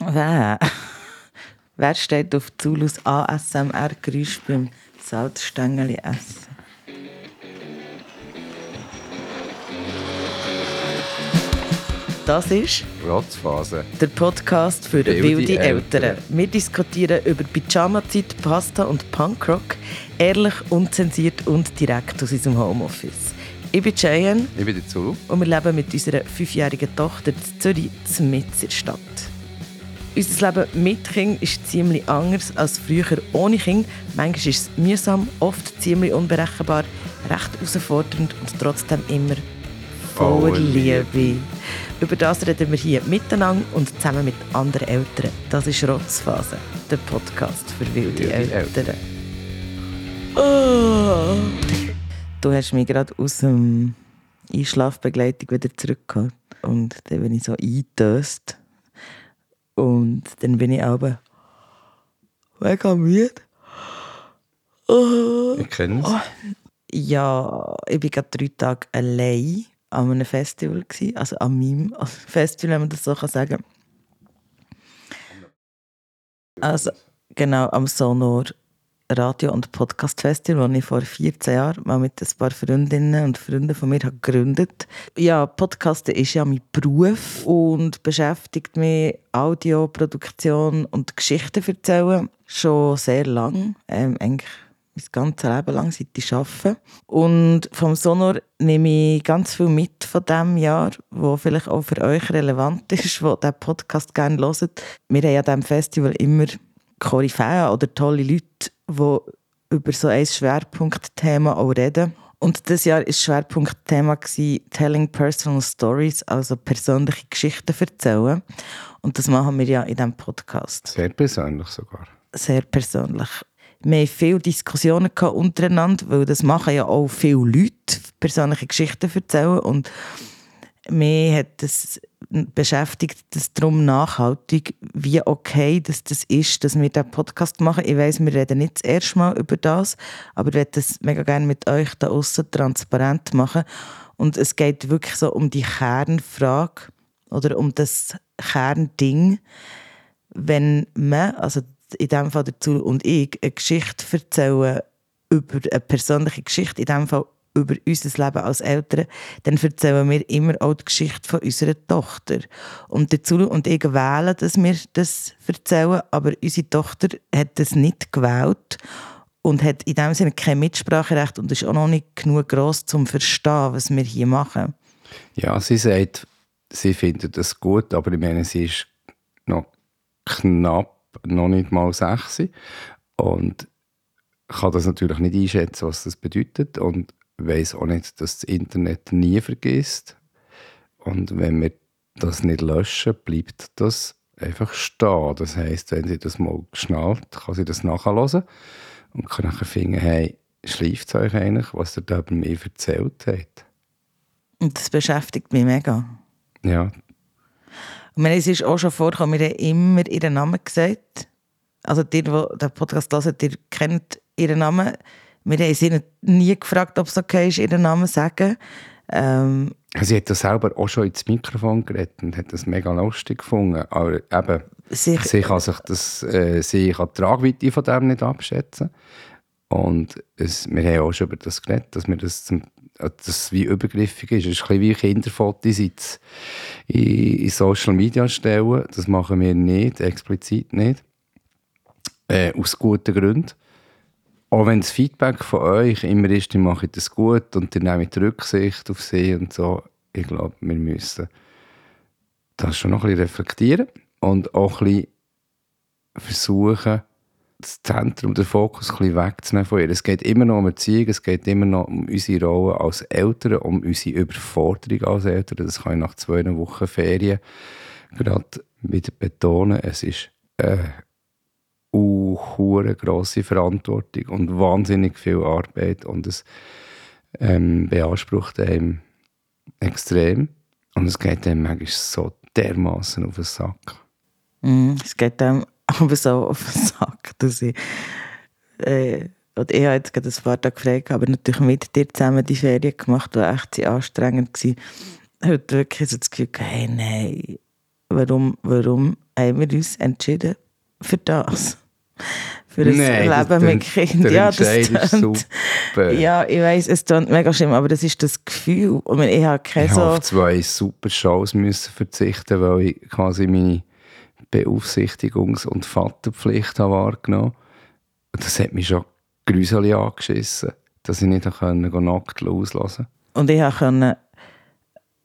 Wer? Wer steht auf Zulus ASMR-Geräusch beim Salzstängeli essen? Das ist Rotzphase. der Podcast für Wilde wilde, Eltern. Eltern. Wir diskutieren über Pyjama-Zeit, Pasta und Punkrock. Ehrlich, unzensiert und direkt aus unserem Homeoffice. Ich bin Cheyenne Ich bin der Zulu. und wir leben mit unserer fünfjährigen Tochter in Zürich, mitten in der Stadt. Unser Leben mit Kind ist ziemlich anders als früher ohne Kind. Manchmal ist es mühsam, oft ziemlich unberechenbar, recht herausfordernd und trotzdem immer voller Liebe. Über das reden wir hier miteinander und zusammen mit anderen Eltern. Das ist Rotzphase, der Podcast für wilde, Eltern. Oh. Du hast mich gerade aus dem Einschlafbegleitung wieder zurückgeholt und dann bin ich so eingetöst und dann bin ich aber mega müde. Oh. Ich kenne es. Ja, ich war gerade drei Tage allein an einem Festival. Gewesen. Also an meinem Festival, wenn man das so kann sagen Also, genau, am Sonor Radio- und Podcast-Festival, das ich vor 14 Jahren mal mit ein paar Freundinnen und Freunden von mir habe gegründet Ja, Podcasten ist ja mein Beruf und beschäftigt mich Audioproduktion und Geschichten erzählen schon sehr lang. Ähm, eigentlich mein ganzes Leben lang, seit ich arbeite. Und vom Sonor nehme ich ganz viel mit von diesem Jahr, wo vielleicht auch für euch relevant ist, wo diesen Podcast gerne hört. Wir haben an diesem Festival immer Koryphäen oder tolle Leute, die über so ein Schwerpunktthema auch reden. Und dieses Jahr war das Schwerpunktthema Telling Personal Stories, also persönliche Geschichten erzählen. Und das machen wir ja in diesem Podcast Sehr persönlich sogar. sehr persönlich. Wir hatten viele Diskussionen untereinander, weil das machen ja auch viele Leute, persönliche Geschichten erzählen. Und mich hat das beschäftigt, das darum nachhaltig, wie okay dass das ist, dass wir diesen Podcast machen. Ich weiss, wir reden nicht das erste Mal über das, aber ich möchte das mega gerne mit euch da außen transparent machen. Und es geht wirklich so um die Kernfrage oder um das Kernding, wenn man, also in dem Fall dazu und ich, eine Geschichte erzählen über eine persönliche Geschichte, in dem Fall über unser Leben als Eltern, dann erzählen wir immer auch die Geschichte von unserer Tochter. Und dazu und ich wählen, dass wir das erzählen, aber unsere Tochter hat das nicht gewählt und hat in dem Sinne kein Mitspracherecht und ist auch noch nicht genug gross zum Verstehen, was wir hier machen. Ja, sie sagt, sie findet das gut, aber ich meine, sie ist noch knapp, noch nicht mal sechs und kann das natürlich nicht einschätzen, was das bedeutet und weiß auch nicht, dass das Internet nie vergisst. Und wenn wir das nicht löschen, bleibt das einfach stehen. Das heißt, wenn sie das mal geschnallt, kann sie das nachhören und kann nachher finden, hey, schleift es euch eigentlich, was ihr da über mich erzählt habt. Und das beschäftigt mich mega. Ja, Ich meine, es ist auch schon vorgekommen, wir haben immer ihren Namen gesagt. Also die, die den Podcast hören, die kennt ihren Namen. Wir haben sie nie gefragt, ob es okay ist, ihren Namen zu sagen. Ähm, Sie hat das selber auch schon ins Mikrofon geredet und hat das mega lustig gefunden. Aber eben, sie, sie kann sich das, äh, sie kann die Tragweite von dem nicht abschätzen. Und es, wir haben auch schon über das geredet, dass wir das, zum, äh, das wie übergriffig ist. Es ist ein bisschen wie Kinderfotos jetzt in Social Media stellen. Das machen wir nicht, explizit nicht. Äh, aus guten Gründen. Auch wenn das Feedback von euch immer ist, die machen das gut und die nehmen Rücksicht auf sie und so. Ich glaube, wir müssen das schon noch ein bisschen reflektieren und auch ein bisschen versuchen, das Zentrum, den Fokus ein bisschen wegzunehmen von ihr. Es geht immer noch um Erziehung, es geht immer noch um unsere Rolle als Eltern, um unsere Überforderung als Eltern. Das kann ich nach zwei Wochen Ferien gerade wieder betonen. Es ist eine hure grosse Verantwortung und wahnsinnig viel Arbeit und es ähm, beansprucht einem extrem und es geht einem manchmal so dermaßen auf den Sack. Mm, es geht dem aber so auf den Sack, dass ich, äh, und ich habe jetzt gerade ein paar Tage frei aber natürlich mit dir zusammen die Ferien gemacht, die echt sehr anstrengend waren. Ich hatte wirklich so das Gefühl, hey, nein, warum, warum haben wir uns entschieden für das. Für ein Nein, das Leben mit Kindern. der Ja, das Entscheid ist tönt- super. Ja, ich weiss, es klingt mega schlimm, aber das ist das Gefühl. Und ich habe keine Ich so... habe auf zwei super Shows müssen verzichten, weil ich quasi meine Beaufsichtigungs- und Vaterpflicht habe wahrgenommen Und das hat mich schon gruselig angeschissen, dass ich nicht konnte, gehen nackt auslassen Und ich konnte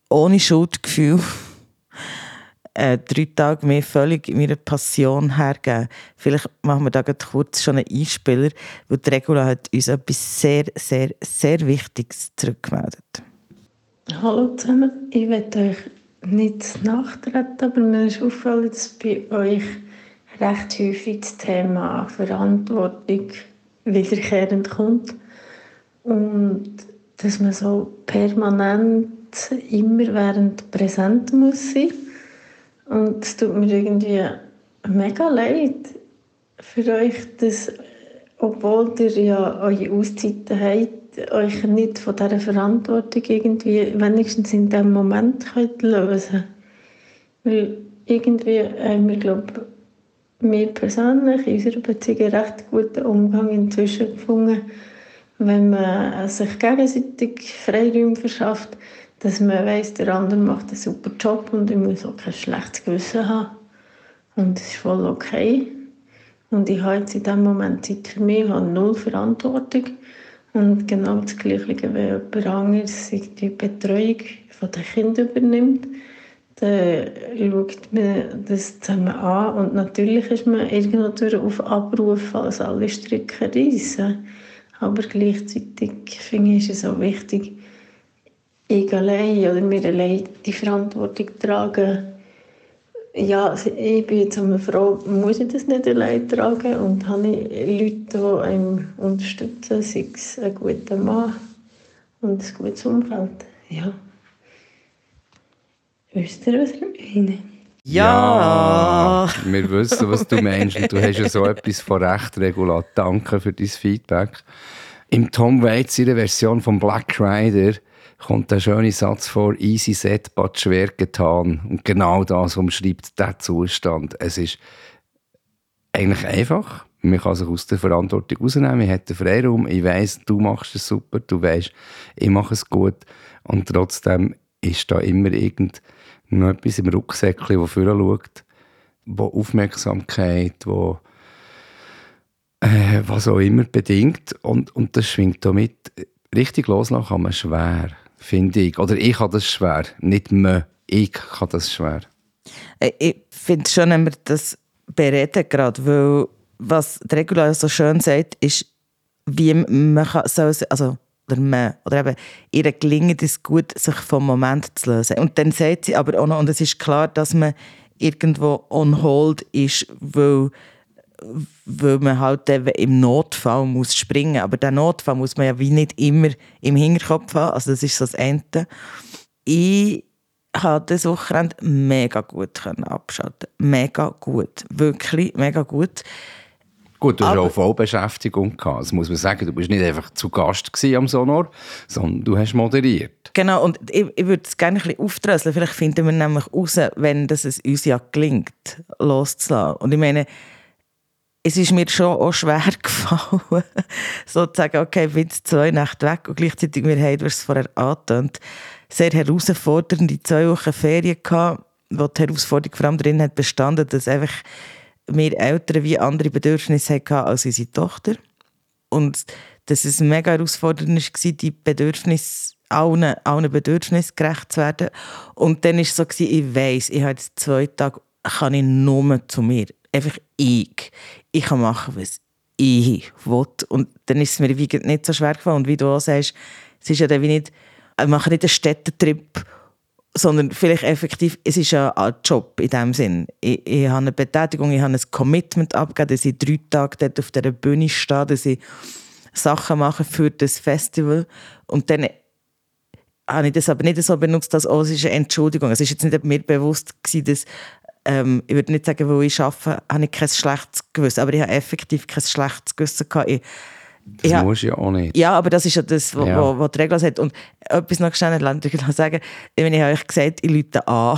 ohne Schuldgefühl äh, drei Tage mehr völlig meiner Passion hergeben. Vielleicht machen wir da kurz schon einen Einspieler, weil die Regula hat uns etwas sehr, sehr, sehr Wichtiges zurückgemeldet. Hallo zusammen, ich möchte euch nicht nachtreten, aber mir ist auffällig, dass bei euch recht häufig das Thema Verantwortung wiederkehrend kommt und dass man so permanent immer während präsent muss sein. Und es tut mir irgendwie mega leid für euch, dass, obwohl ihr ja eure Auszeiten habt, euch nicht von dieser Verantwortung irgendwie wenigstens in diesem Moment könnt lösen Weil irgendwie haben wir, glaube mir persönlich in unserer Beziehung einen recht guten Umgang inzwischen gefunden, wenn man sich gegenseitig Freiräume verschafft, dass man weiss, der andere macht einen super Job und ich muss auch kein schlechtes Gewissen haben. Und das ist voll okay. Und ich habe jetzt in diesem Moment Zeit für mich, ich habe null Verantwortung. Und genau das Gleiche, wenn jemand anderes die Betreuung von den Kindern übernimmt, dann schaut man das zusammen an. Und natürlich ist man irgendwo auf Abruf, falls alle Stricke reissen. Aber gleichzeitig finde ich, ist es auch wichtig, ich allein oder wir allein die Verantwortung tragen. Ja, also ich bin jetzt einmal froh, muss ich das nicht allein tragen und habe ich Leute, die einem unterstützen, sei es ein guter Mann und ein gutes Umfeld. Ja. Wisst ihr, was ich meine? Ja! Ja, wir wissen, was du meinst und du hast ja so etwas von Recht, Regula. Danke für dein Feedback. Im Tom Waits ihrer Version von Black Rider kommt der schöne Satz vor, easy set, but schwer getan. Und genau das umschreibt der Zustand. Es ist eigentlich einfach. Man kann sich aus der Verantwortung rausnehmen. Man hat den Freiraum. Ich weiss, du machst es super. Du weißt, ich mache es gut. Und trotzdem ist da immer irgend noch etwas im Rucksäckchen, das vorher schaut, wo Aufmerksamkeit, wo äh, was auch immer bedingt. Und, und das schwingt damit. Richtig loslassen kann man schwer, finde ich. Oder ich habe das schwer. Nicht man, ich kann das schwer. Äh, Ich finde schon, wenn wir das bereden gerade, weil was die Regula so schön sagt, ist, wie man kann, soll, also oder man, oder eben, ihr gelingt es gut, sich vom Moment zu lösen. Und dann sagt sie aber auch noch, und es ist klar, dass man irgendwo on hold ist, weil, weil man halt im Notfall muss springen. Aber den Notfall muss man ja wie nicht immer im Hinterkopf haben. Also das ist so das eine. Ich habe das Wochenende mega gut können abschalten. Mega gut. Wirklich mega gut. Gut, du hast auch Vollbeschäftigung gehabt. Das muss man sagen. Du bist nicht einfach zu Gast am Sonor, sondern du hast moderiert. Genau, und ich, ich würde es gerne ein bisschen aufdröseln. Vielleicht finden wir nämlich raus, wenn das es uns ja gelingt, loszulassen. Und ich meine, es ist mir schon auch schwer gefallen, so zu sagen, okay, ich bin zwei Nächte weg und gleichzeitig, wir haben, es vorher angetönt, sehr herausfordernde zwei Wochen Ferien gehabt, wo die Herausforderung vor allem darin hat bestanden, dass einfach wir Eltern wie andere Bedürfnisse hatten als unsere Tochter. Und dass es mega herausfordernd war, die Bedürfnisse, allen, allen Bedürfnissen gerecht zu werden. Und dann war es so, ich weiss, ich habe jetzt zwei Tage, kann ich nur zu mir. Einfach ich. Ich kann machen, was ich will. Und dann ist es mir wie nicht so schwer gefallen. Und wie du auch sagst, es ist ja dann wie nicht, ich mache nicht einen Städtetrip, sondern vielleicht effektiv, es ist ja ein Job in dem Sinn. Ich, ich habe eine Betätigung, ich habe ein Commitment abgegeben, dass ich drei Tage dort auf dieser Bühne stehe, dass ich Sachen mache für das Festival und dann habe ich das aber nicht so benutzt, als oh, es ist eine Entschuldigung. Es ist jetzt nicht mir bewusst gewesen, dass ähm, ich würde nicht sagen, weil ich arbeite, habe ich kein schlechtes Gewissen, aber ich habe effektiv kein schlechtes Gewissen gehabt. Ich, Das Ja. musst du ja auch nicht. ja, aber das ist ja das, was Ja. wo, wo die Regel sagt. Und etwas noch schnell, noch sagen, ich meine, ich habe euch gesagt, ich Leute an.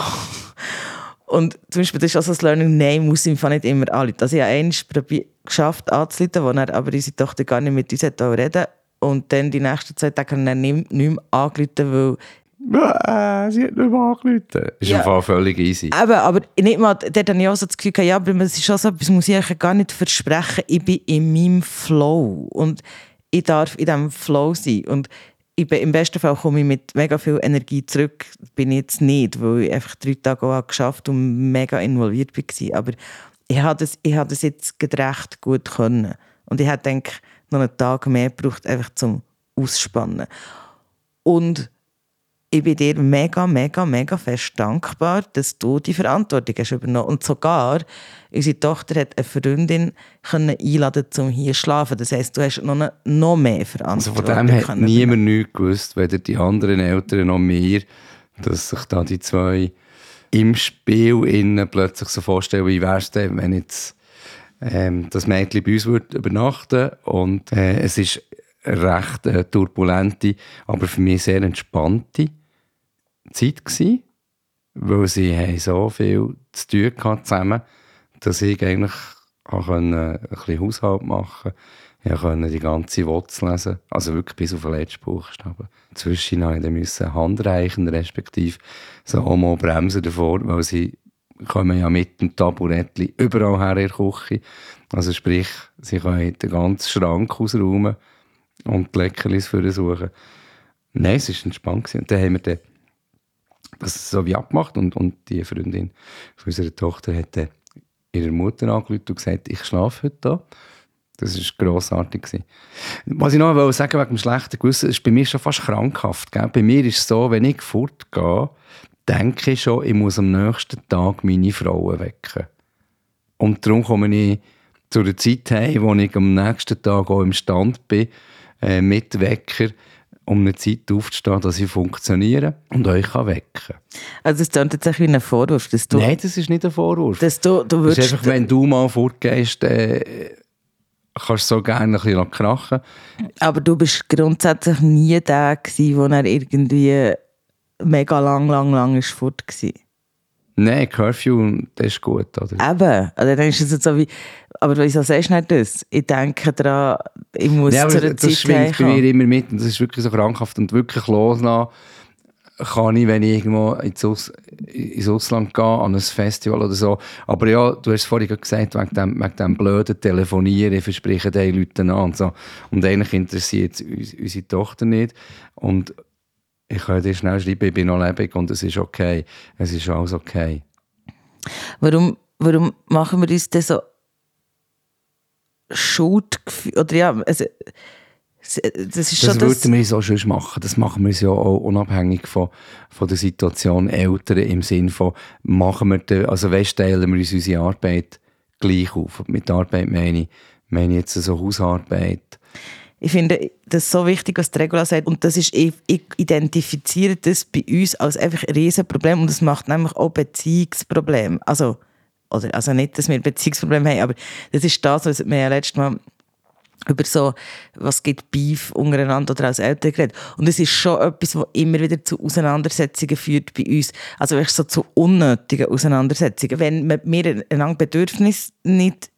Und zum Beispiel, das ist also das Learning, nein, muss ich nicht immer anrufen. Also ich habe einmal geschafft anzurufen, wo er aber unsere Tochter gar nicht mit uns reden Und dann die nächsten zwei Tage haben er nicht mehr angerufen, weil äh, sie hat nicht mehr angerufen. Ist ja. Fall völlig easy. Aber, aber nicht mal, dort habe ich auch so das Gefühl, ja, aber es ist schon so etwas, muss ich eigentlich gar nicht versprechen. Ich bin in meinem Flow und ich darf in diesem Flow sein. Und ich bin, im besten Fall komme ich mit mega viel Energie zurück. Bin ich jetzt nicht, weil ich einfach drei Tage auch geschafft und mega involviert war. Aber ich habe das, ich habe das jetzt recht gut können. Und ich hätte, denke noch einen Tag mehr gebraucht, einfach zum Ausspannen. Und ich bin dir mega, mega, mega fest dankbar, dass du die Verantwortung hast übernommen. Und sogar unsere Tochter hat eine Freundin können einladen, um hier zu schlafen. Das heisst, du hast noch, eine, noch mehr Verantwortung. Also von dem hat niemand nichts gewusst, weder die anderen Eltern noch mir, dass sich da die zwei im Spiel innen plötzlich so vorstellen, wie wäre es denn, wenn jetzt ähm, das Mädchen bei uns würde übernachten und äh, es ist recht äh, turbulente, aber für mich sehr entspannte Zeit gewesen, weil sie haben so viel zu tun hatten zusammen, dass ich eigentlich auch ein bisschen Haushalt machen konnte. Ich konnte die ganze Wurzel lesen, also wirklich bis auf den letzten Buchstaben. Zwischendurch musste ich Hand reichen, respektive so mal bremsen davor, weil sie kommen ja mit dem Taburettchen überall her in der Küche. Also sprich, sie können den ganzen Schrank ausräumen und die Leckerlis suchen. Nein, es war entspannt. Und dann haben wir dann das so wie abgemacht und, und die Freundin von unserer Tochter hat ihrer Mutter angerufen und gesagt, ich schlafe heute da. Das war grossartig. Was ich noch sagen wegen dem schlechten Gewissen, ist bei mir schon fast krankhaft. Gell? Bei mir ist es so, wenn ich fortgehe, denke ich schon, ich muss am nächsten Tag meine Frauen wecken. Und darum komme ich zu der Zeit heim, wo ich am nächsten Tag auch im Stand bin, äh, mit Wecker, um eine Zeit aufzustehen, dass ich funktioniere und euch kann wecken Also das klingt jetzt wie ein Vorwurf. Dass du, Nein, das ist nicht ein Vorwurf. Dass du, du das ist einfach, wenn du mal fortgehst, äh, kannst du so gerne ein bisschen krachen. Aber du bist grundsätzlich nie der gewesen, wo er irgendwie mega lang, lang, lang ist fort war. Nein, Curfew, das ist gut, oder? Eben, also dann ist es jetzt so wie, aber wieso sagst du nicht das? Ich denke daran, ich muss ja, zu einer Zeit Das schwingt bei mir immer mit und das ist wirklich so krankhaft und wirklich loslassen kann ich, wenn ich irgendwo ins, Aus ins Ausland gehe, an ein Festival oder so. Aber ja, du hast vorhin gesagt, wegen dem, wegen dem blöden Telefonieren, ich verspreche den Leuten an und so. Und eigentlich interessiert es unsere Tochter nicht. Und ich kann dir schnell schreiben, ich bin noch lebendig und es ist okay. Es ist alles okay. Warum, warum machen wir uns das so Schuldgefühl, oder ja, also, das ist schon das würden wir so schön machen. Das machen wir ja auch unabhängig von, von der Situation Eltern im Sinne von, machen wir, den, also weißt, teilen wir uns unsere Arbeit gleich auf. Mit Arbeit meine ich, meine ich jetzt so Hausarbeit, ich finde das so wichtig, was Regula sagt. Und das ist, ich, identifiziere das bei uns als einfach ein Riesenproblem. Und das macht nämlich auch Beziehungsprobleme. Also, oder, also nicht, dass wir Beziehungsprobleme haben, aber das ist das, was wir ja letztes Mal über so, was gibt Beef untereinander oder als Eltern geredet. Und es ist schon etwas, was immer wieder zu Auseinandersetzungen führt bei uns. Also wirklich so zu unnötigen Auseinandersetzungen. Wenn wir ein Bedürfnis nicht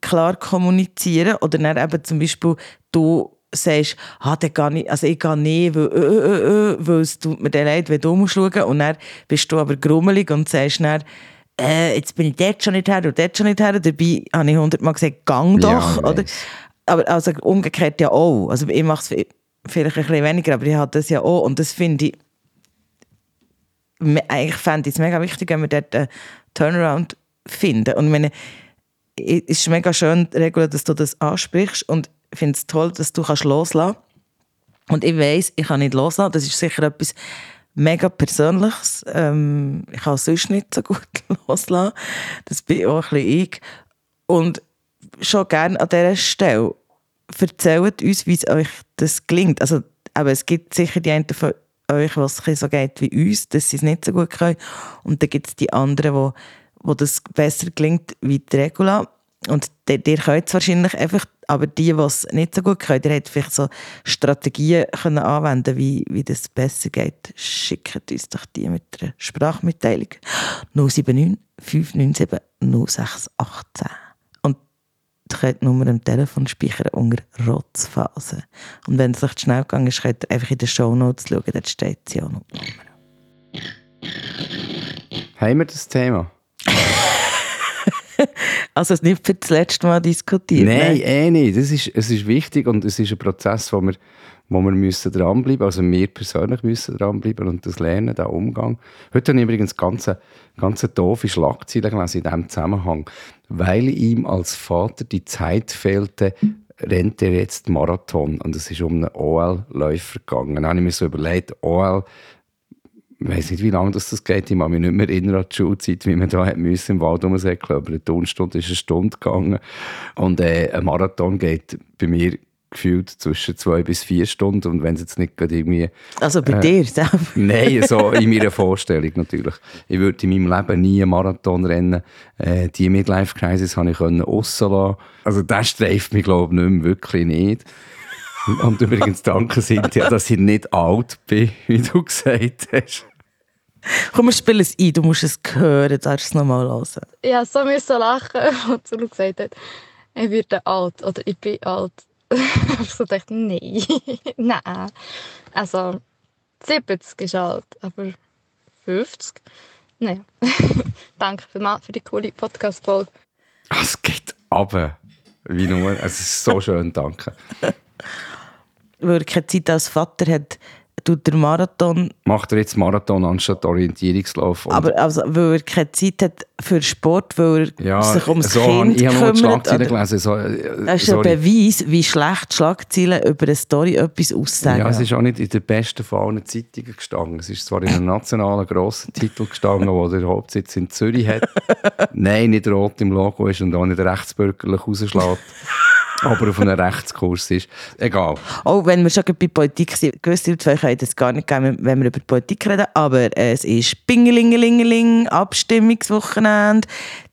klar kommunizieren oder dann eben zum Beispiel du sagst, ah, dann gehe ich, also ich gehe nicht, weil, äh, äh, äh, weil es tut mir dann leid, wenn du musst schauen. Und dann bist du aber grummelig und sagst dann, äh, jetzt bin ich dort schon nicht her und dort schon nicht her, dabei habe ich hundertmal gesagt, gang doch, ja, oder? Aber also umgekehrt ja auch, also ich mache es vielleicht ein bisschen weniger, aber ich habe das ja auch. Und das finde ich, eigentlich fände ich es mega wichtig, wenn wir dort einen Turnaround finden. Und meine, es ist mega schön, Regula, dass du das ansprichst und ich finde es toll, dass du kannst loslassen. Und ich weiß, ich kann nicht loslassen. Das ist sicher etwas mega Persönliches. Ähm, ich kann sonst nicht so gut loslassen. Das bin auch ein bisschen ich. Und schon gerne an dieser Stelle, erzählt uns, wie es euch das gelingt. Also, aber es gibt sicher die einen von euch, was es so geht wie uns, dass sie es nicht so gut können. Und dann gibt es die anderen, wo, wo das besser gelingt wie die Regula. Und ihr könnt es wahrscheinlich einfach, aber die, die es nicht so gut können, ihr hättet vielleicht so Strategien können anwenden wie, wie das besser geht. Schickt uns doch die mit einer Sprachmitteilung 079 597 0618. Und ihr könnt die Nummer am Telefon speichern unter Rotzphase. Und wenn es euch schnell gegangen ist, könnt ihr einfach in den Shownotes schauen, dort steht sie auch noch. Haben wir das Thema? Also es nicht für das letzte Mal diskutieren. Nein, ne? eh nicht. Das ist, es ist wichtig und es ist ein Prozess, wo wir, wo wir müssen dranbleiben Also wir persönlich müssen dranbleiben und das lernen, den Umgang. Heute habe ich übrigens ganz, ganz doofe Schlagzeile gelesen in diesem Zusammenhang. Weil ihm als Vater die Zeit fehlte, rennt er jetzt Marathon. Und es ist um einen OL-Läufer gegangen. Dann habe ich mir so überlegt, OL ich weiß nicht, wie lange das, das geht. Ich kann mich nicht mehr erinnern an die Schulzeit, wie man da hat müssen, im Wald rumsäckeln Aber eine Turnstunde ist eine Stunde gegangen. Und äh, ein Marathon geht bei mir gefühlt zwischen zwei bis vier Stunden. Und wenn es jetzt nicht gerade irgendwie... Also bei äh, dir selber? Nein, so in meiner Vorstellung natürlich. Ich würde in meinem Leben nie einen Marathon rennen. Äh, die Midlife-Crisis habe ich rauslassen Also das streift mich, glaube ich, nicht mehr, wirklich nicht. Und übrigens danke Cynthia, dass ich nicht alt bin, wie du gesagt hast. Komm, wir spielen es ein, du musst es hören, darfst es nochmal hören. Ich musste so lachen, als Zulu gesagt hat, ich werde alt oder ich bin alt. ich so dachte, nein, nein. Also 70 ist alt, aber 50? Nein. Danke für die coole Podcast-Folge. Es geht aber wie nur. Es ist so schön, danke. Weil er keine Zeit als Vater hat, tut der Marathon. Macht er jetzt Marathon anstatt Orientierungslauf? Und Aber also, weil er keine Zeit hat für Sport, weil er ja, sich ums so, Kind ich habe nur die kümmert. Gelesen. So, äh, Das ist ein sorry. Beweis, wie schlecht Schlagzeilen über eine Story etwas aussagen. Ja, es ist auch nicht in den besten von allen Zeitungen gestanden. Es ist zwar in einem nationalen grossen Titel gestanden, wo der Hauptsitz in Zürich hat. Nein, nicht rot im Logo ist und auch nicht rechtsbürgerlich rausschlägt. Aber auf einem Rechtskurs ist. Egal. Auch wenn wir schon bei Politik sind, gewisse Leute können das gar nicht geben, wenn wir über Politik reden, aber es ist Bingelingelingeling, Abstimmungswochenende.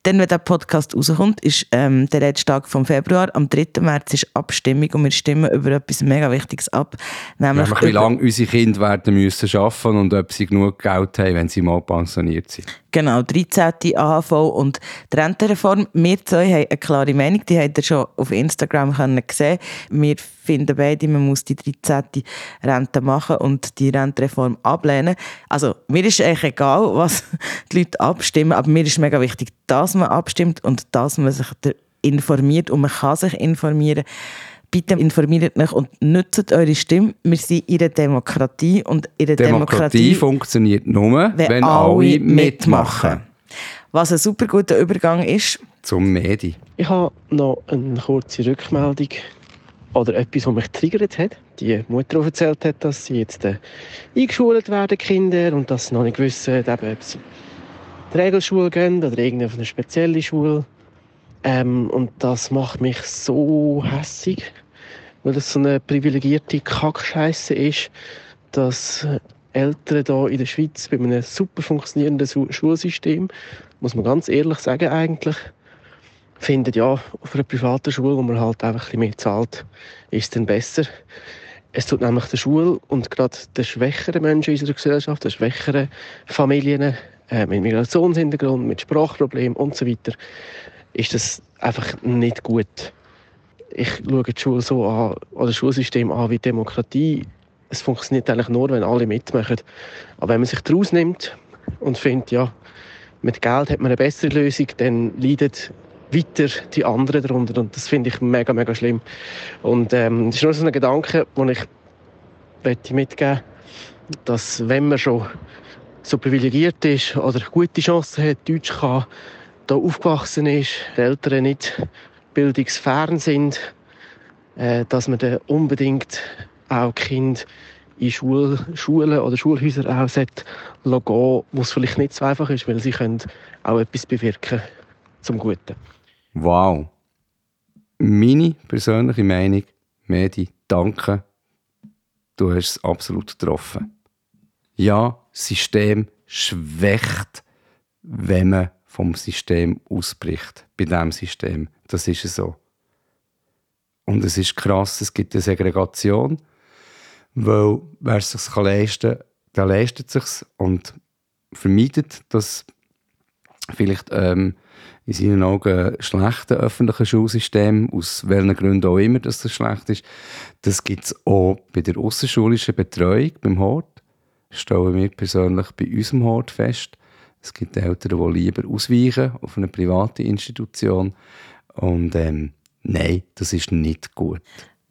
Dann, wenn der Podcast rauskommt, ist ähm, der letzte Tag vom Februar. Am 3. März ist Abstimmung und wir stimmen über etwas mega Wichtiges ab. Nämlich Nämlich, wie lange unsere Kinder werden müssen arbeiten und ob sie genug Geld haben, wenn sie mal pensioniert sind. Genau, 13. AHV und die Rentenreform. Wir zwei haben eine klare Meinung, die habt ihr schon auf Instagram können sehen Wir finden beide, man muss die 13. Rente machen und die Rentenreform ablehnen. Also, mir ist eigentlich egal, was die Leute abstimmen, aber mir ist mega wichtig, dass man abstimmt und dass man sich informiert und man kann sich informieren. Bitte informiert euch und nutzt eure Stimme. Wir sind in einer Demokratie und in der Demokratie, Demokratie funktioniert nur, wenn, wenn alle mitmachen. mitmachen. Was ein super guter Übergang ist. Zum Medi. Ich habe noch eine kurze Rückmeldung oder etwas, was mich triggert hat. Die Mutter, erzählt hat, dass sie jetzt äh, eingeschult werden, Kinder, und dass sie noch nicht wissen, ob sie die Regelschule gehen oder irgendeine spezielle Schule. Ähm, und das macht mich so hässig, weil das so eine privilegierte Kackscheiße ist, dass Eltern hier in der Schweiz bei einem super funktionierenden Schulsystem, muss man ganz ehrlich sagen eigentlich, finden, ja, auf einer privaten Schule, wo man halt einfach ein mehr zahlt, ist es dann besser. Es tut nämlich der Schule und gerade den schwächeren Menschen in unserer Gesellschaft, den schwächeren Familien äh, mit Migrationshintergrund, mit Sprachproblemen und so weiter, ist das einfach nicht gut. Ich schaue die Schule so an, oder das Schulsystem an wie Demokratie. Es funktioniert eigentlich nur, wenn alle mitmachen. Aber wenn man sich daraus nimmt und findet, ja, mit Geld hat man eine bessere Lösung, dann leidet weiter die anderen darunter. Und das finde ich mega, mega schlimm. Und ähm, das ist nur so ein Gedanke, den ich möchte mitgeben dass wenn man schon so privilegiert ist oder gute Chancen hat, Deutsch kann, da aufgewachsen ist, die Eltern nicht bildungsfern sind, äh, dass man dann unbedingt auch Kind in Schul Schulen oder Schulhäuser auch gehen, wo es vielleicht nicht so einfach ist, weil sie können auch etwas bewirken zum Guten. Wow. Meine persönliche Meinung, Medi, danke. Du hast es absolut getroffen. Ja, System schwächt, wenn man vom System ausbricht. Bei diesem System. Das ist so. Und es ist krass, es gibt eine Segregation, weil wer es sich leisten kann, der leistet es und vermeidet, dass vielleicht ähm, in seinen Augen schlechten öffentlichen Schulsystem, aus welchen Gründen auch immer, dass das schlecht ist. Das gibt es auch bei der außerschulischen Betreuung beim Hort. Stellen wir persönlich bei unserem Hort fest. Es gibt Eltern, die lieber ausweichen auf eine private Institution. Und ähm, nein, das ist nicht gut.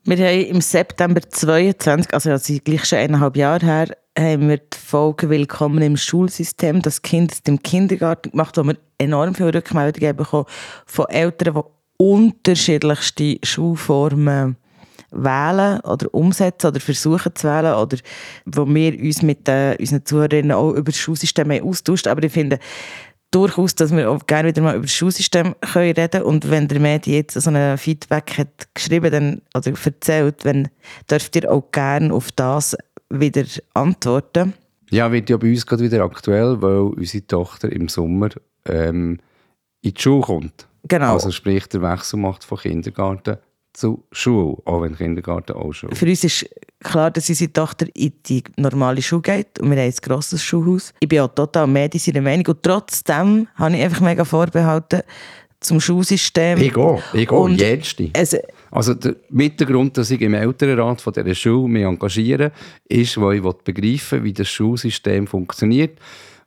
Wir haben im September 22, also ist gleich schon eineinhalb Jahre her, haben wir die Folge «Willkommen im Schulsystem», das Kind im Kindergarten gemacht, wo wir enorm viele Rückmeldungen bekommen von Eltern, die unterschiedlichste Schulformen wählen oder umsetzen oder versuchen zu wählen oder wo wir uns mit äh, unseren Zuhörerinnen auch über das Schulsystem austauschen. Aber ich finde durchaus, dass wir auch gerne wieder mal über das Schulsystem können reden können. Und wenn der Medi jetzt so ein Feedback hat geschrieben dann, oder erzählt, dann dürft ihr auch gerne auf das wieder antworten. Ja, wird ja bei uns gerade wieder aktuell, weil unsere Tochter im Sommer ähm, in die Schule kommt. Genau. Also sprich, der Wechsel macht von Kindergarten zu Schule, auch wenn Kindergarten auch Schule. Für uns ist klar, dass unsere Tochter in die normale Schule geht und wir haben ein grosses Schulhaus. Ich bin auch total mehr in seiner Meinung und trotzdem habe ich einfach mega vorbehalten zum Schulsystem. Ich gehe, ich Und jetzt. Also, Also der Grund, dass ich im Elternrat von dieser Schule mich engagiere, ist, weil ich begreifen will, wie das Schulsystem funktioniert,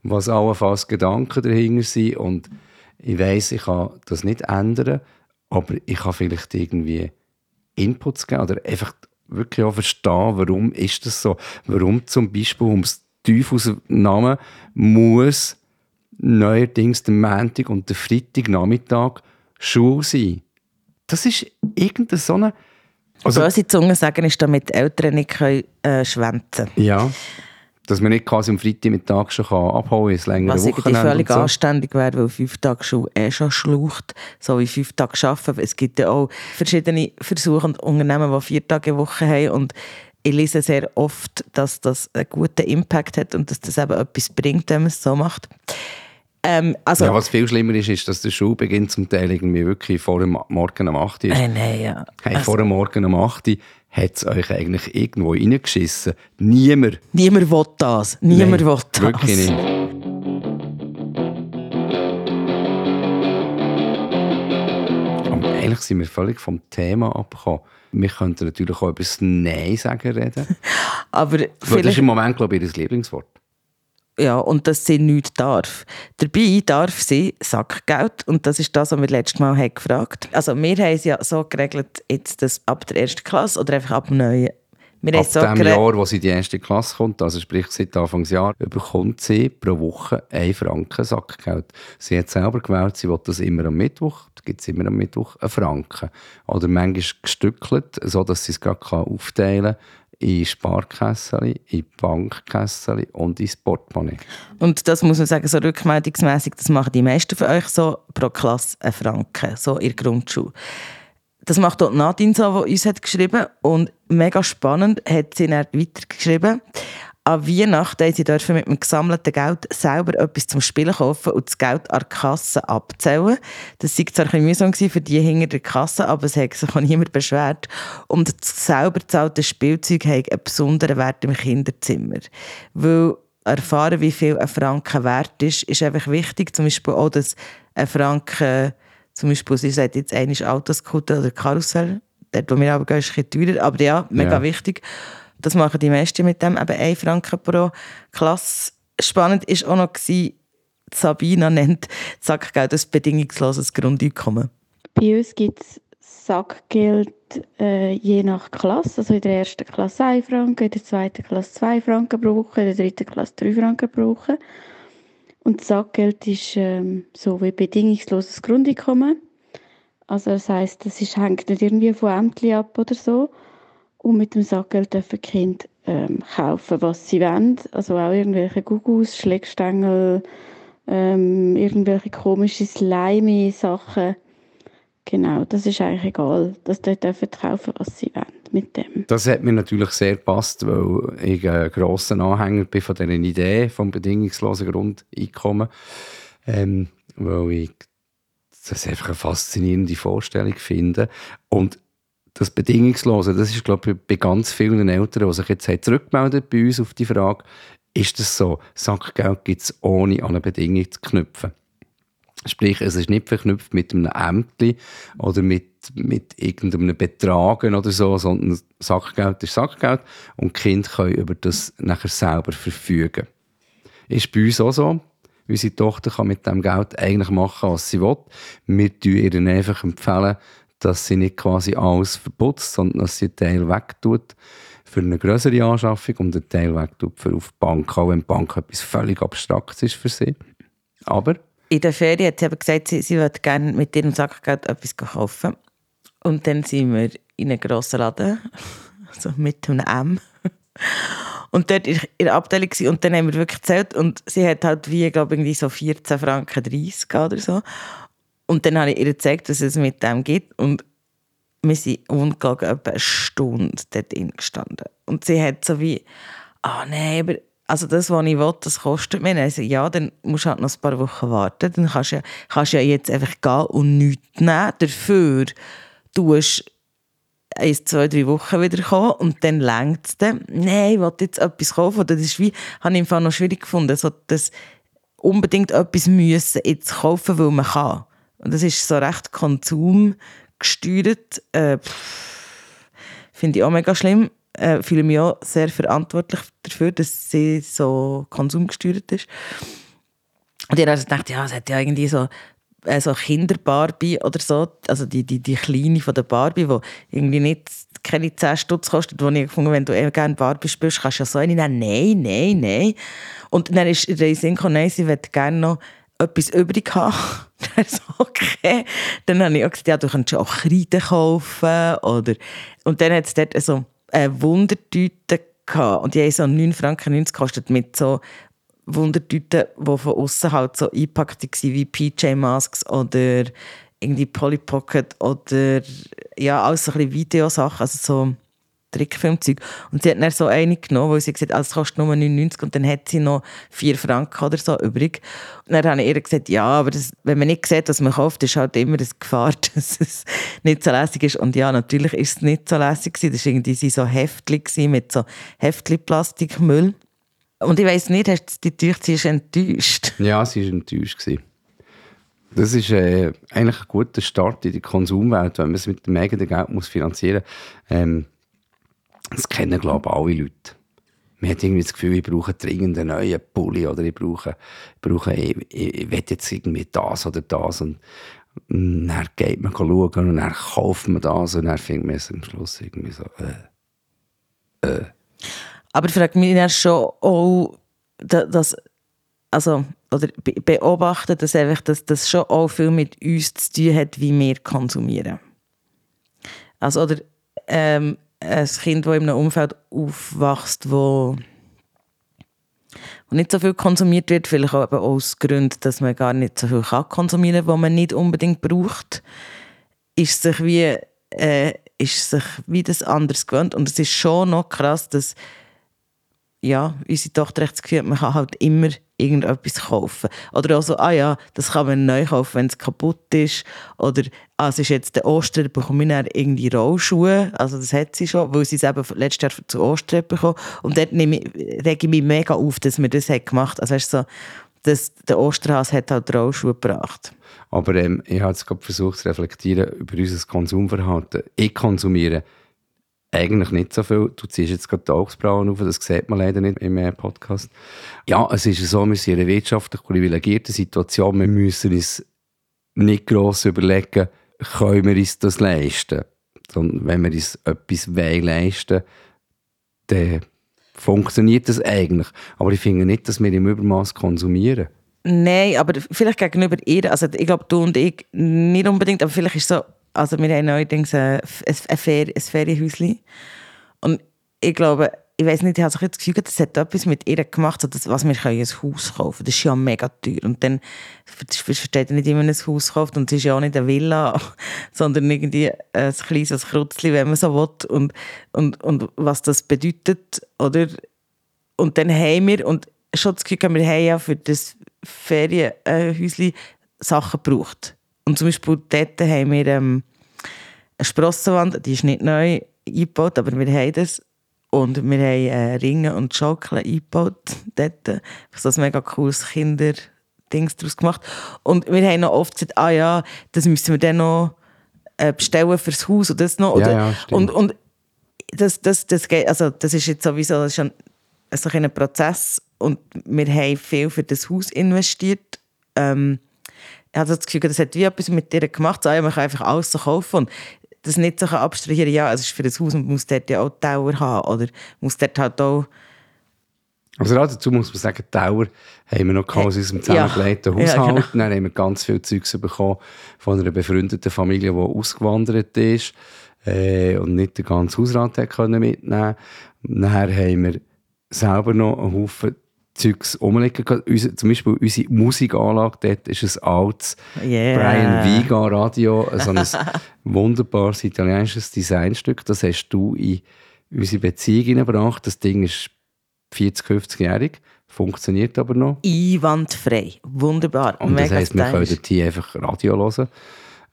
was allenfalls Gedanken dahinter sind und ich weiß, ich kann das nicht ändern, aber ich kann vielleicht irgendwie Inputs geben oder einfach wirklich auch verstehen, warum ist das so. Warum zum Beispiel ums Teufelsnamen muss neuerdings der Montag und der Freitagnachmittag Schule sein. Das ist irgendeine so eine... Also, böse Zungen sagen, ist, damit Eltern nicht können, äh, schwänzen können. ja, dass man nicht quasi am Freitagmittag schon kann abholen kann, ins längere Was Wochenende völlig so. anständig wäre, weil fünf Tage Schule eh schon schlucht, so wie fünf Tage arbeiten. Es gibt ja auch verschiedene Versuche und Unternehmen, die vier Tage Woche haben und ich lese sehr oft, dass das einen guten Impact hat und dass das eben etwas bringt, wenn man es so macht. Ähm, also, Ja, was viel schlimmer ist, ist, dass der Schulbeginn zum Teil irgendwie wirklich vor dem Morgen um 8 Uhr ist. äh, nein, ja. Hey, Also, vor dem Morgen um 8 Uhr hat es euch eigentlich irgendwo reingeschissen. Niemand. niemand will das. Niemand Nein, will das. Wirklich nicht. Und eigentlich sind wir völlig vom Thema abgekommen. Wir könnten natürlich auch über das Nein sagen reden. Aber Weil das ist vielleicht, im Moment, glaube ich, ihr Lieblingswort. Ja, und dass sie nichts darf. Dabei darf sie Sackgeld und das ist das, was wir letztes Mal haben gefragt Also wir haben es ja so geregelt, jetzt das ab der ersten Klasse oder einfach ab dem neuen. Wir haben Ab so dem Jahr, wo sie in die erste Klasse kommt, also sprich seit Anfangsjahr, bekommt sie pro Woche 1 Franken Sackgeld. Sie hat selber gewählt, sie will das immer am Mittwoch, da gibt es immer am Mittwoch einen Franken. Oder manchmal gestückelt, sodass sie es gerade aufteilen kann in Sparkässeli, in Bankkässeli und ins Portemonnaie. Und das muss man sagen, so rückmeldungsmässig, das machen die meisten von euch so pro Klasse einen Franken, so in der Grundschule. Das macht auch Nadine so, die uns hat geschrieben und mega spannend hat sie dann weitergeschrieben. An Weihnachten dürfen sie dürfen mit dem gesammelten Geld selber etwas zum Spielen kaufen und das Geld an der Kasse abzählen. Das war zwar ein bisschen mühsam für die hinter der Kasse, aber es hat sich auch niemand beschwert. Und das selber gezahlte Spielzeug hat einen besonderen Wert im Kinderzimmer. Weil erfahren, wie viel ein Franken wert ist, ist einfach wichtig. Zum Beispiel auch, dass ein Franken, zum Beispiel, sie sagt jetzt einmal Autoscooter oder Karussell, dort, wo wir aber gehen, ist ein bisschen teurer, aber ja, mega Ja. wichtig. Das machen die meisten mit dem, eben 1 Franken pro Klasse. Spannend war auch noch, gewesen, Sabina nennt Sackgeld ein bedingungsloses Grundeinkommen. Bei uns gibt es Sackgeld äh, je nach Klasse. Also in der ersten Klasse 1 Franken, in der zweiten Klasse 2 Franken pro Woche, in der dritten Klasse 3 Franken pro Woche. Und Sackgeld ist ähm, so wie bedingungsloses Grundeinkommen. Also das heisst, das ist, hängt nicht irgendwie von Ämtli ab oder so. Und mit dem Sackgeld dürfen die Kinder ähm, kaufen, was sie wollen. Also auch irgendwelche Gugus, Schlägstängel, ähm, irgendwelche komische slimy Sachen. Genau, das ist eigentlich egal. Dass die dürfen kaufen, was sie wollen mit dem. Das hat mir natürlich sehr gepasst, weil ich ein grosser Anhänger bin von dieser Idee vom bedingungslosen Grundeinkommen. Ähm, weil ich das einfach eine faszinierende Vorstellung finde. Und das Bedingungslose, das ist, glaube ich, bei ganz vielen Eltern, die sich jetzt haben zurückgemeldet bei uns auf die Frage, ist das so, Sackgeld gibt es ohne an eine Bedingung zu knüpfen. Sprich, es ist nicht verknüpft mit einem Ämtli oder mit, mit irgendeinem Betragen oder so, sondern Sackgeld ist Sackgeld und die Kinder können über das nachher selber verfügen. Ist bei uns auch so. Unsere Tochter kann mit dem Geld eigentlich machen, was sie will. Wir empfehlen ihr einfach, empfehlen, dass sie nicht quasi alles verputzt, sondern dass sie einen Teil wegtut für eine größere Anschaffung und einen Teil wegtut für auf die Bank, auch wenn die Bank etwas völlig Abstraktes ist für sie. Aber in der Ferien hat sie aber gesagt, sie, sie würde gerne mit ihrem Sackgeld etwas kaufen. Und dann sind wir in einem grossen Laden, also mit einem M. Und dort in der Abteilung und dann haben wir wirklich gezählt und sie hat halt wie, glaube ich, so 14 Franken 30 oder so. Und dann habe ich ihr gezeigt, was es mit dem gibt und wir sind ungelogen etwa eine Stunde dort gestanden. Und sie hat so wie, ah oh nein, aber also das, was ich will, das kostet mir. Also, ja, dann musst du halt noch ein paar Wochen warten. Dann kannst du ja, kannst ja jetzt einfach gehen und nichts nehmen. Dafür tust ein, zwei, drei Wochen wieder kommen und dann längt es dann. Nein, ich will jetzt etwas kaufen. Das ist wie, habe ich im Fall noch schwierig gefunden, so das unbedingt etwas müssen jetzt kaufen, weil man kann. Und das ist so recht konsumgesteuert. Äh, Finde ich auch mega schlimm äh, fühle mich auch sehr verantwortlich dafür, dass sie so konsumgesteuert ist. Und ich habe also gedacht, ja, es hat ja irgendwie so äh, so Kinderbarbie oder so, also die, die, die kleine von der Barbie, die irgendwie nicht keine 10 Stutz kostet, wo ich gefunden wenn du eh gerne Barbie spielst, kannst du ja so eine nehmen. Nein, nein, nein. Und dann ist der Sinn nein, sie möchte gerne noch etwas übrig haben. dann okay. Dann habe ich auch gesagt, ja, du könntest auch Kreide kaufen oder... Und dann hat es dort so eine Wundertüte gehabt. Und die haben so 9 Franken 90 gekostet mit so Wundertüten, die von außen halt so eingepackt waren, wie PJ-Masks oder irgendwie Polly Pocket oder ja, alles so ein bisschen Videosachen, also so Trickfilmzeug. Und sie hat dann so eine genommen, weil sie gesagt hat, also, es kostet nur 99 und dann hat sie noch 4 Franken oder so übrig. Und dann habe ich ihr gesagt, ja, aber das, wenn man nicht sieht, was man kauft, ist halt immer das Gefahr, dass es nicht so lässig ist. Und ja, natürlich ist es nicht so lässig gewesen. Das war irgendwie so Heftli mit so Heftli-Plastikmüll. Und ich weiss nicht, hast du die Tücher enttäuscht? Ja, sie war enttäuscht. Gewesen. Das ist äh, eigentlich ein guter Start in die Konsumwelt, wenn man es mit dem eigenen Geld muss finanzieren muss. Ähm, das kennen, glaube ich, alle Leute. Man hat irgendwie das Gefühl, ich brauche dringend einen neuen Pulli oder ich brauche, ich, brauche, ich, ich, ich will jetzt irgendwie das oder das. Und dann geht man schauen und dann kauft man das und dann findet man es am Schluss irgendwie so, äh, äh. Aber ich frage mich dann schon auch, dass, also, oder beobachten, dass einfach, dass das schon auch viel mit uns zu tun hat, wie wir konsumieren. Also, oder, ähm, ein Kind, das in einem Umfeld aufwächst, wo, wo nicht so viel konsumiert wird, vielleicht auch aus Gründen, dass man gar nicht so viel kann konsumieren kann, was man nicht unbedingt braucht, ist sich wie, äh, ist sich wie das anders gewöhnt. Und es ist schon noch krass, dass ja, unsere Tochter hat das Gefühl, man kann halt immer irgendetwas kaufen. Oder auch so, ah ja, das kann man neu kaufen, wenn es kaputt ist. Oder, ah, es ist jetzt der Ostern, dann bekomme ich dann irgendwie Rollschuhe. Also das hat sie schon, weil sie es eben letztes Jahr zu Ostern bekommen. Und dort nehme ich, rege ich mich mega auf, dass wir das hat gemacht haben. Also weißt, so, dass der Osterhase hat halt Rollschuhe gebracht. Aber ähm, ich habe jetzt gerade versucht zu reflektieren über unser Konsumverhalten. Ich konsumiere eigentlich nicht so viel. Du ziehst jetzt gerade die Augsbrauen auf, das sieht man leider nicht im Podcast. Ja, es ist so, wir sind in einer wirtschaftlich privilegierten Situation. Wir müssen uns nicht gross überlegen, können wir uns das leisten. Sondern wenn wir uns etwas leisten dann funktioniert das eigentlich. Aber ich finde nicht, dass wir im Übermaß konsumieren. Nein, aber vielleicht gegenüber ihr, also ich glaube, du und ich nicht unbedingt, aber vielleicht ist es so, also wir haben neuerdings ein, ein, Fer ein Ferienhäuschen. Und ich glaube, ich weiß nicht, ich habe das Gefühl, das hat etwas mit ihr gemacht, so dass, was wir können, ein Haus kaufen Das ist ja mega teuer. Und dann versteht nicht, wie man ein Haus kauft. Und es ist ja auch nicht eine Villa, sondern irgendwie ein kleines Krutzli, wenn man so will. Und, und, und was das bedeutet, oder? Und dann haben wir, und schon das Gefühl, wir haben ja für das Ferienhäuschen Sachen gebraucht. Und zum Beispiel dort haben wir ähm, eine Sprossenwand, die ist nicht neu eingebaut, aber wir haben das. Und wir haben äh, Ringe und Schaukeln eingebaut dort. So ein mega cooles Kinderzimmer Dings daraus gemacht. Und wir haben noch oft gesagt, ah ja, das müssen wir dann noch äh, bestellen fürs Haus und das noch. Oder, Ja, ja, und, und das, das, das, geht, also das ist jetzt sowieso das ist schon so ein Prozess und wir haben viel für das Haus investiert. Ähm, ich habe das Gefühl, das hat wie etwas mit dir gemacht. So, ja, man kann einfach alles so kaufen und das nicht so abstrahieren, ja, es ist für das Haus und man muss dort ja auch Dauer haben oder muss dort halt auch Also dazu muss man sagen, die Dauer haben wir noch gehabt aus unserem Ja. zusammengelegten Ja, Haushalt. genau. Dann haben wir ganz viel Zeugs bekommen von einer befreundeten Familie, die ausgewandert ist äh, und nicht den ganzen Hausrat hat können mitnehmen Nachher haben wir selber noch einen Haufen Zeugs rumliegen gehabt. Zum Beispiel unsere Musikanlage dort ist ein altes Yeah. Brian Viga Radio, so ein wunderbares italienisches Designstück. Das hast du in unsere Beziehung hineingebracht. Das Ding ist 40, 50-jährig, funktioniert aber noch. einwandfrei. Wunderbar. Und das heisst, wir können hier einfach Radio hören.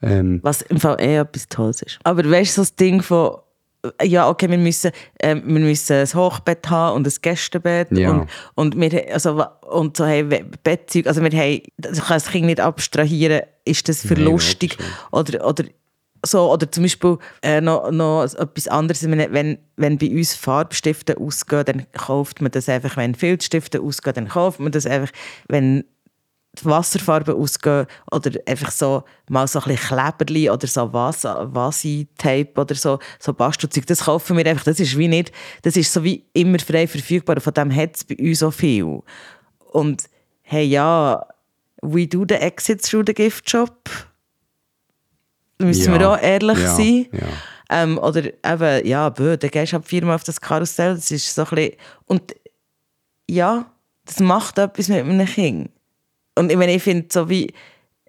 Ähm, Was im Fall eh etwas Tolles ist. Aber weißt du, so das Ding von, ja, okay, wir müssen, ähm, wir müssen ein Hochbett haben und ein Gästebett. Ja. Und, und, wir, also, und so haben wir Bettzeug. Also, wir haben, ich kann das Kind nicht abstrahieren, ist das für Nein, lustig? Oder, oder, so, oder zum Beispiel äh, noch, noch etwas anderes, wenn, wenn, wenn bei uns Farbstifte ausgehen, dann kauft man das einfach. Wenn Filzstifte ausgehen, dann kauft man das einfach. Wenn die Wasserfarben ausgehen oder einfach so mal so ein bisschen Kleberli oder so Vasa- Vasi-Tape oder so, so Bastelzeug, das kaufen wir einfach, das ist wie nicht, das ist so wie immer frei verfügbar von dem hat es bei uns so viel. Und hey ja, we do the exits through the gift shop. Da müssen Ja, wir auch ehrlich ja, sein. ja. Ähm, oder eben, ja, bö, dann gehst du halt viermal auf das Karussell, das ist so ein bisschen, und ja, das macht etwas mit einem Kind. Und ich, meine, ich finde so wie,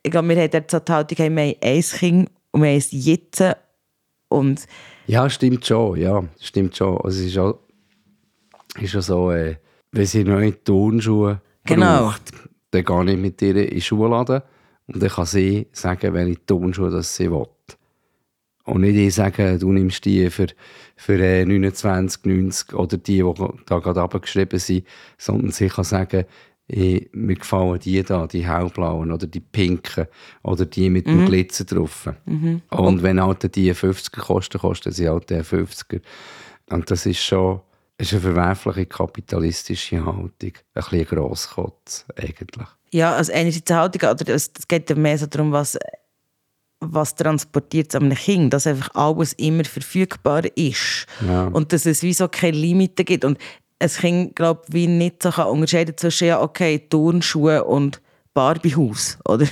ich glaube, wir haben dort so die Haltung, hey, wir haben ein Kind und wir haben es jetzt und Ja, stimmt schon. Ja, stimmt schon. Also es ist auch, ist auch so, äh, wenn sie neue Turnschuhe Genau. braucht, dann gehe ich mit ihr in den Schuhladen und dann kann sie sagen, welche Turnschuhe das sie will. Und nicht ich sagen, du nimmst die für, für äh, 29, 90 oder die, die da gerade abgeschrieben sind, sondern sie kann sagen, eh, mir gefallen die da, die hellblauen oder die pinken oder die mit dem Glitzer drauf. Und wenn halt die 50er kosten, kosten sie halt die 50er. Und das ist schon ist eine verwerfliche kapitalistische Haltung. Ein bisschen Grosskotz, eigentlich. ja, also einerseits eine Haltung, oder es geht ja mehr so darum, was, was transportiert es einem Kind, dass einfach alles immer verfügbar ist. Ja. Und dass es wie so keine Limite gibt. Und ein Kind, glaube wie nicht so kann unterscheiden zwischen, ja, okay, Turnschuhe und Barbiehaus. Oder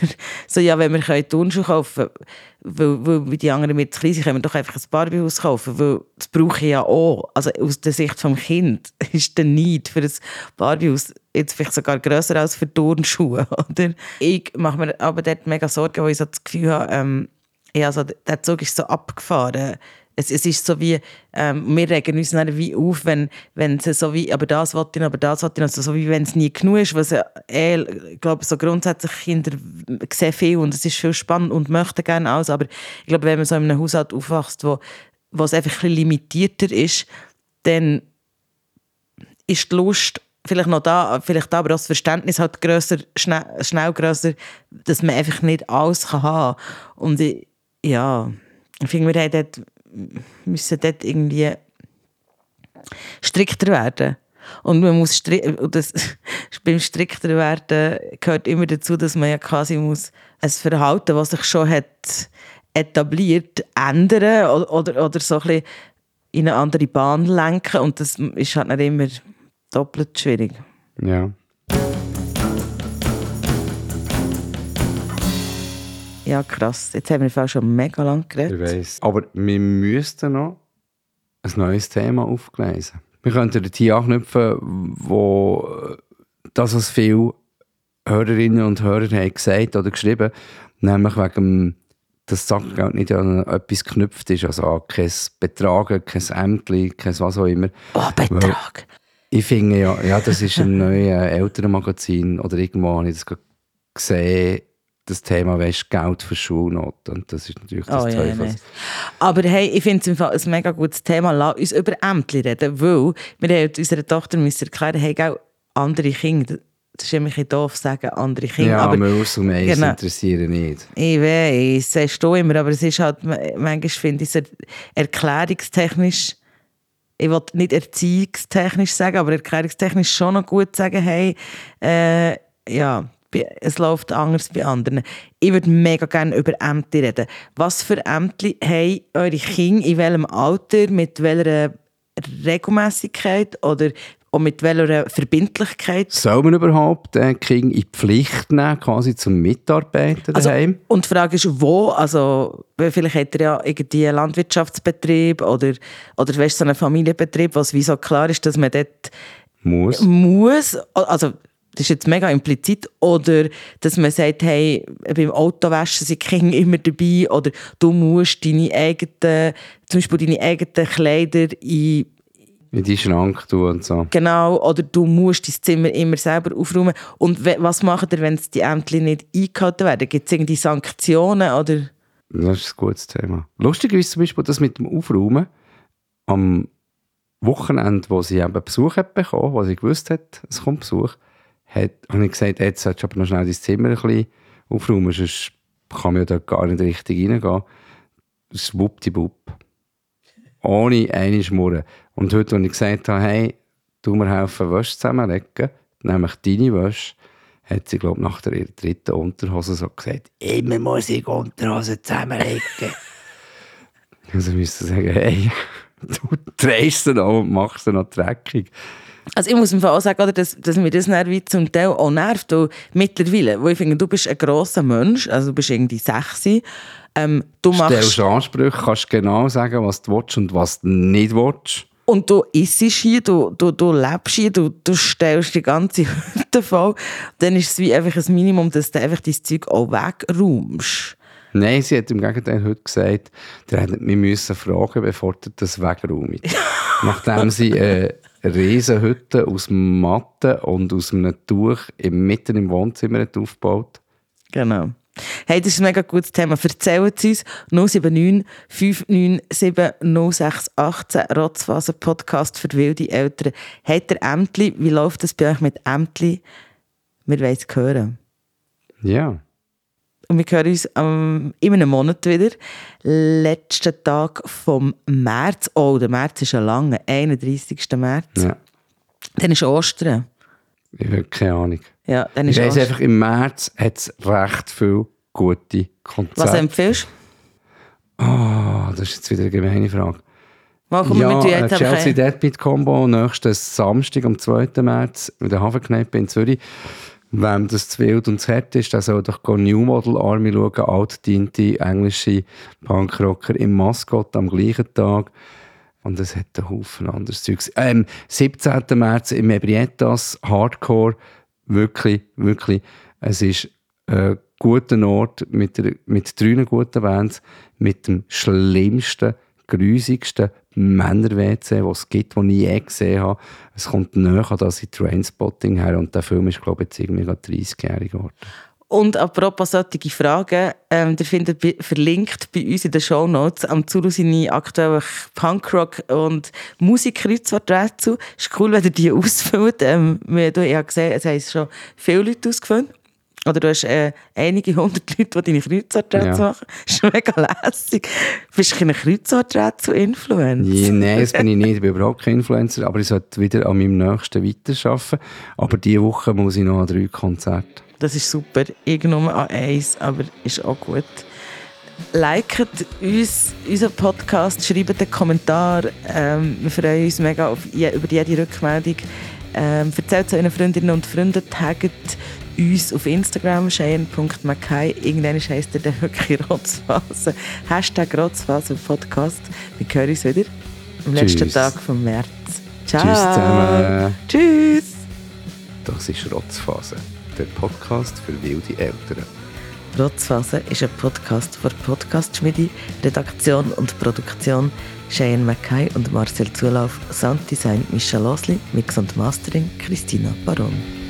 so, ja, wenn wir können Turnschuhe kaufen weil, weil die anderen mit klein sind, können wir doch einfach ein Barbiehaus kaufen, weil das brauche ich ja auch. Also aus der Sicht des Kind ist der Neid für ein Barbiehaus jetzt vielleicht sogar grösser als für Turnschuhe. Oder? Ich mache mir aber dort mega Sorgen, weil ich so das Gefühl habe, ähm, ja, also, der Zug ist so abgefahren. Es, es ist so wie, ähm, wir regen uns dann wie auf, wenn, wenn sie so wie, aber das wollte ich, aber das wollte ich, also so wie wenn es nie genug ist, was ja, eh, ich glaube, so grundsätzlich Kinder sehen viel und es ist viel spannend und möchten gerne alles, aber ich glaube, wenn man so in einem Haushalt aufwächst, wo, wo es einfach ein bisschen limitierter ist, dann ist die Lust vielleicht noch da, vielleicht da, aber auch das Verständnis halt grösser, schnell, schnell grösser, dass man einfach nicht alles kann haben. Und ich, ja, ich finde, wir haben dort, müssen dort irgendwie strikter werden. Und man muss das, beim strikter werden gehört immer dazu, dass man ja quasi muss ein Verhalten, was sich schon hat etabliert, ändern oder, oder, oder so ein bisschen in eine andere Bahn lenken. Und das ist halt nicht immer doppelt schwierig. Ja. Ja, krass. Jetzt haben wir schon mega lang Ich geredet. weiss. Aber wir müssten noch ein neues Thema aufgleisen. Wir könnten dort hier anknüpfen, wo äh, das, was viele Hörerinnen und Hörer haben gesagt oder geschrieben, nämlich wegen dem, dass das Sackgeld nicht an etwas geknüpft ist, also an kein Betragen, kein Ämtli, kein was auch immer. Oh, Betrag. Ich finde ja, ja, das ist ein neues Elternmagazin oder irgendwo habe ich das gesehen, das Thema weißt, Geld für Schulnoten. Und das ist natürlich das Oh, Teufels. nice. Aber hey, ich finde es im Fall ein mega gutes Thema. Lass uns über Ämter reden, weil wir haben unserer Tochter müssen erklären, hey, gell, andere Kinder, das ist immer ein doof sagen, andere Kinder. Ja, aber Maus und Mais Genau. interessieren nicht. ich weiß, sagst du immer, aber es ist halt, manchmal finde ich es er- erklärungstechnisch, ich will nicht erziehungstechnisch sagen, aber erklärungstechnisch schon noch gut sagen, hey, äh, ja, es läuft anders bei anderen. Ich würde mega gerne über Ämter reden. Was für Ämter haben eure Kinder, in welchem Alter, mit welcher Regelmäßigkeit oder auch mit welcher Verbindlichkeit? Soll man überhaupt äh, Kinder in die Pflicht nehmen, quasi zum Mitarbeiten Also, daheim? und die Frage ist, wo? Also, vielleicht hat er ja irgendwie einen Landwirtschaftsbetrieb oder, oder weißt, so einen Familienbetrieb, was wie so klar ist, dass man dort Muss. muss, also das ist jetzt mega implizit, oder dass man sagt, hey, beim Autowaschen sind Kinder immer dabei, oder du musst deine eigenen, zum Beispiel deine eigenen Kleider in In die Schrank tun und so. Genau, oder du musst dein Zimmer immer selber aufräumen. Und was macht ihr, wenn die Ämter nicht eingehalten werden? Gibt es irgendwie Sanktionen? Oder? Das ist ein gutes Thema. Lustigerweise zum Beispiel das mit dem Aufräumen. Am Wochenende, wo sie eben Besuch hat bekommen, wo sie gewusst hat, es kommt Besuch, hat, habe ich gesagt, jetzt solltest du aber noch schnell dein Zimmer ein bisschen aufräumen, sonst kann man ja da gar nicht richtig reingehen. Schwuppdiwupp. Ohne eine Schmurren. Und heute, als ich gesagt habe, hey, du mir helfen, Wäsche zusammenlegen, nämlich deine Wäsche, hat sie, glaube ich, nach der dritten Unterhose so gesagt, immer muss ich Unterhose zusammenlegen. also müsste sagen, hey, du drehst sie noch und machst sie noch dreckig. Also ich muss Fall auch sagen, oder, dass, dass mir das wie zum Teil auch nervt. Weil mittlerweile, wo ich finde, du bist ein grosser Mensch, also du bist irgendwie sexy, ähm, du machst... Stellst Ansprüche, kannst genau sagen, was du willst und was du nicht willst. Und du isst hier, du, du, du lebst hier, du, du stellst die ganze Hütte voll. Dann ist es wie einfach ein Minimum, dass du einfach dein Zeug auch wegräumst. Nein, sie hat im Gegenteil heute gesagt, der hätte mich müssen fragen, bevor er das wegräumt. Nachdem sie eine Riesenhütte aus Matten und aus einem Tuch mitten im Wohnzimmer hat aufgebaut Genau. Hey, das ist ein mega gutes Thema. Erzählt es uns 079 597 0618 Rotzfaser Podcast für wilde Eltern. Habt ihr Ämtli? Wie läuft das bei euch mit Ämtli? Wir wollen es hören. Ja. Und wir hören uns ähm, in einem Monat wieder. Letzten Tag vom März. Oh, der März ist schon lange. 31. März. ja. Dann ist Ostern. Ich habe keine Ahnung. Ja, dann Ich ist weiss Ostern. einfach, im März hat es recht viele gute Was Konzerte. empfiehlst Ah, das ist jetzt wieder eine gemeine Frage. du? Kommen wir ja, mit dir äh, jetzt Chelsea Deadbeat Combo nächsten Samstag, am 2. März, in der Hafenkneipe in Zürich. Wem das zu wild und zu hart ist, der soll doch New Model Army schauen, altdiente englische Punkrocker im Maskott am gleichen Tag. Und es hat einen Haufen anderes Zeugs. Ähm, 17. März im Ebrietas, Hardcore. Wirklich, wirklich. Es ist ein guter Ort mit, der, mit drei guten Bands, mit dem schlimmsten, grusigsten Männer-WC, was es gibt, den ich je gesehen habe. Es kommt näher an in Trainspotting her und der Film ist, glaube ich, jetzt irgendwie gerade 30-jährig geworden. Und apropos solche Fragen, ähm, ihr findet verlinkt bei uns in den Shownotes am Zulu seine aktuellen Punkrock- und Musikkreuzworträtsel. Ist cool, wenn ihr die ausfüllt. Ähm, wir, du, ich habe gesehen, es haben schon viele Leute ausgefüllt. Oder du hast äh, einige hundert Leute, die deine Kreuzworträtsel Ja. machen. Das ist mega lässig. Bist du ein Kreuzworträtsel-Influencer? Ja, Nein, das bin ich nicht. Ich bin überhaupt kein Influencer, aber ich sollte wieder an meinem nächsten weiterarbeiten. Aber diese Woche muss ich noch an drei Konzerte. Das ist super. Ich nur an eins, aber ist auch gut. Liket uns, unseren Podcast, schreibt einen Kommentar. Ähm, wir freuen uns mega auf je, über jede Rückmeldung. Ähm, erzählt es euren Freundinnen und Freunden, taggt uns auf Instagram, cheyenne.mackay. Irgendwann heisst ihr dann wirklich Rotzphase. Hashtag Rotzphase Podcast. Wir hören uns wieder am letzten Tschüss. Tag vom März. Ciao. Tschüss zusammen. Tschüss. Das ist Rotzphase, der Podcast für wilde Eltern. Rotzphase ist ein Podcast von Podcast Schmiedi, Redaktion und Produktion Cheyenne Mackay und Marcel Zulauf, Sounddesign Michel Losli, Mix und Mastering Christina Baron.